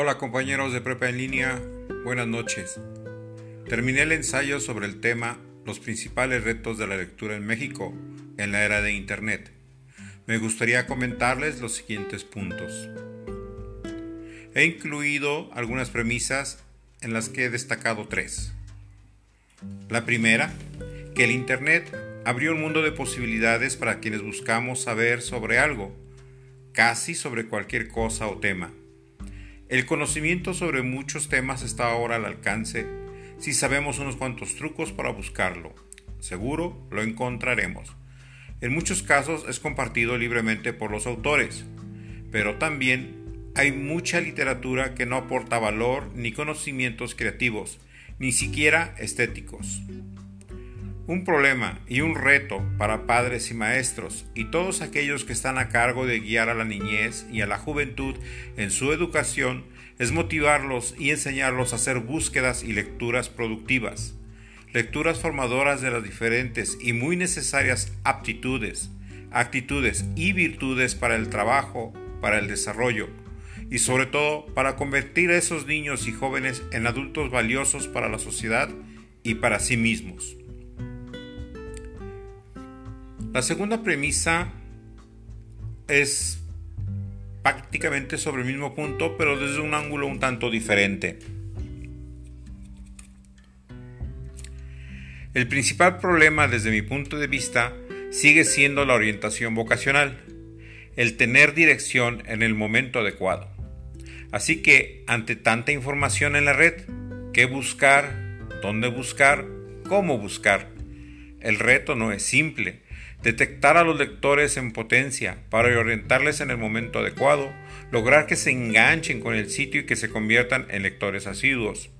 Hola compañeros de Prepa en línea, buenas noches. Terminé el ensayo sobre el tema Los principales retos de la lectura en México en la era de Internet. Me gustaría comentarles los siguientes puntos. He incluido algunas premisas en las que he destacado tres. La primera, que el Internet abrió un mundo de posibilidades para quienes buscamos saber sobre algo, casi sobre cualquier cosa o tema el conocimiento sobre muchos temas está ahora al alcance si sabemos unos cuantos trucos para buscarlo. Seguro lo encontraremos. En muchos casos es compartido libremente por los autores, pero también hay mucha literatura que no aporta valor ni conocimientos creativos, ni siquiera estéticos. Un problema y un reto para padres y maestros y todos aquellos que están a cargo de guiar a la niñez y a la juventud en su educación es motivarlos y enseñarlos a hacer búsquedas y lecturas productivas, lecturas formadoras de las diferentes y muy necesarias aptitudes, actitudes y virtudes para el trabajo, para el desarrollo y sobre todo para convertir a esos niños y jóvenes en adultos valiosos para la sociedad y para sí mismos. La segunda premisa es prácticamente sobre el mismo punto, pero desde un ángulo un tanto diferente. El principal problema desde mi punto de vista sigue siendo la orientación vocacional, el tener dirección en el momento adecuado. Así que ante tanta información en la red, ¿qué buscar? ¿Dónde buscar? ¿Cómo buscar? El reto no es simple, detectar a los lectores en potencia para orientarles en el momento adecuado, lograr que se enganchen con el sitio y que se conviertan en lectores asiduos.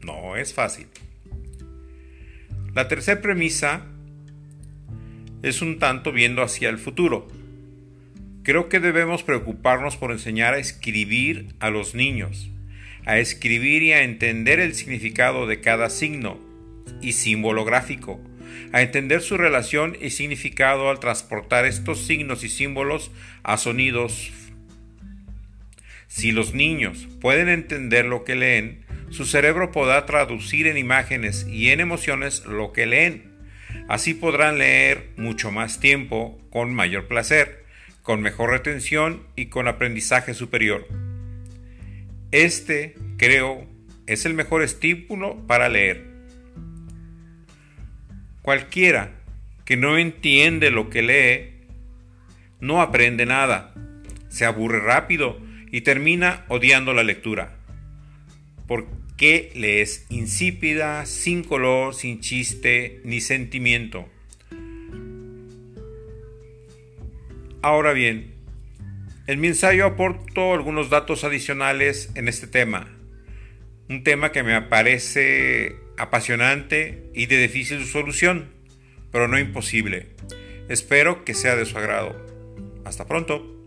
No es fácil. La tercera premisa es un tanto viendo hacia el futuro. Creo que debemos preocuparnos por enseñar a escribir a los niños, a escribir y a entender el significado de cada signo y símbolo gráfico, a entender su relación y significado al transportar estos signos y símbolos a sonidos. Si los niños pueden entender lo que leen, su cerebro podrá traducir en imágenes y en emociones lo que leen. Así podrán leer mucho más tiempo, con mayor placer, con mejor retención y con aprendizaje superior. Este, creo, es el mejor estímulo para leer. Cualquiera que no entiende lo que lee, no aprende nada, se aburre rápido y termina odiando la lectura. Porque le es insípida, sin color, sin chiste ni sentimiento. Ahora bien, en mi ensayo aporto algunos datos adicionales en este tema, un tema que me parece apasionante y de difícil solución, pero no imposible. Espero que sea de su agrado. Hasta pronto.